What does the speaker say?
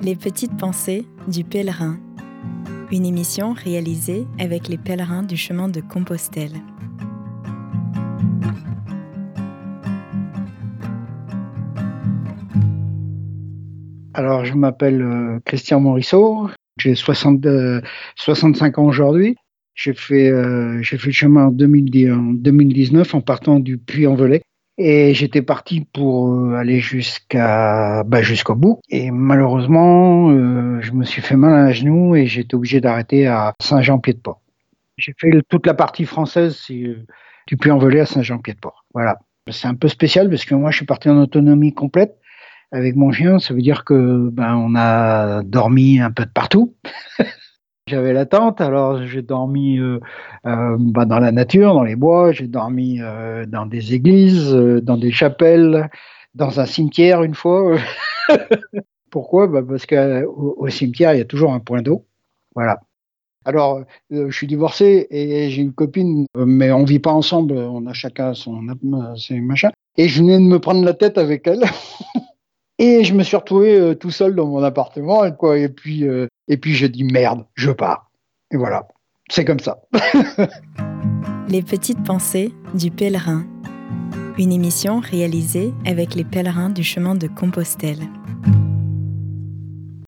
Les petites pensées du pèlerin. Une émission réalisée avec les pèlerins du chemin de Compostelle. Alors, je m'appelle euh, Christian Morisseau, j'ai 60, 65 ans aujourd'hui. J'ai fait, euh, fait le chemin en, 2019 en partant du Puy-en-Velay. Et j'étais parti pour euh, aller jusqu'à bah, jusqu'au bout. Et malheureusement, euh, je me suis fait mal à un genou et j'étais obligé d'arrêter à Saint-Jean-Pied-de-Port. J'ai fait toute la partie française du Puy-en-Velay à Saint-Jean-Pied-de-Port. Voilà. C'est un peu spécial parce que moi, je suis parti en autonomie complète avec mon chien. Ça veut dire que ben on a dormi un peu de partout. J'avais la tente, alors j'ai dormi euh, euh, bah, dans la nature, dans les bois, j'ai dormi euh, dans des églises, dans des chapelles, dans un cimetière une fois. Pourquoi? Bah Parce qu'au au cimetière, il y a toujours un point d'eau. Voilà. Alors, je suis divorcé et j'ai une copine, mais on vit pas ensemble, on a chacun son ses machins. Et je venais de me prendre la tête avec elle. Et je me suis retrouvé euh, tout seul dans mon appartement, et, quoi, et puis, euh, et puis j'ai dit merde, je pars. Et voilà, c'est comme ça. les petites pensées du pèlerin. Une émission réalisée avec les pèlerins du chemin de Compostelle.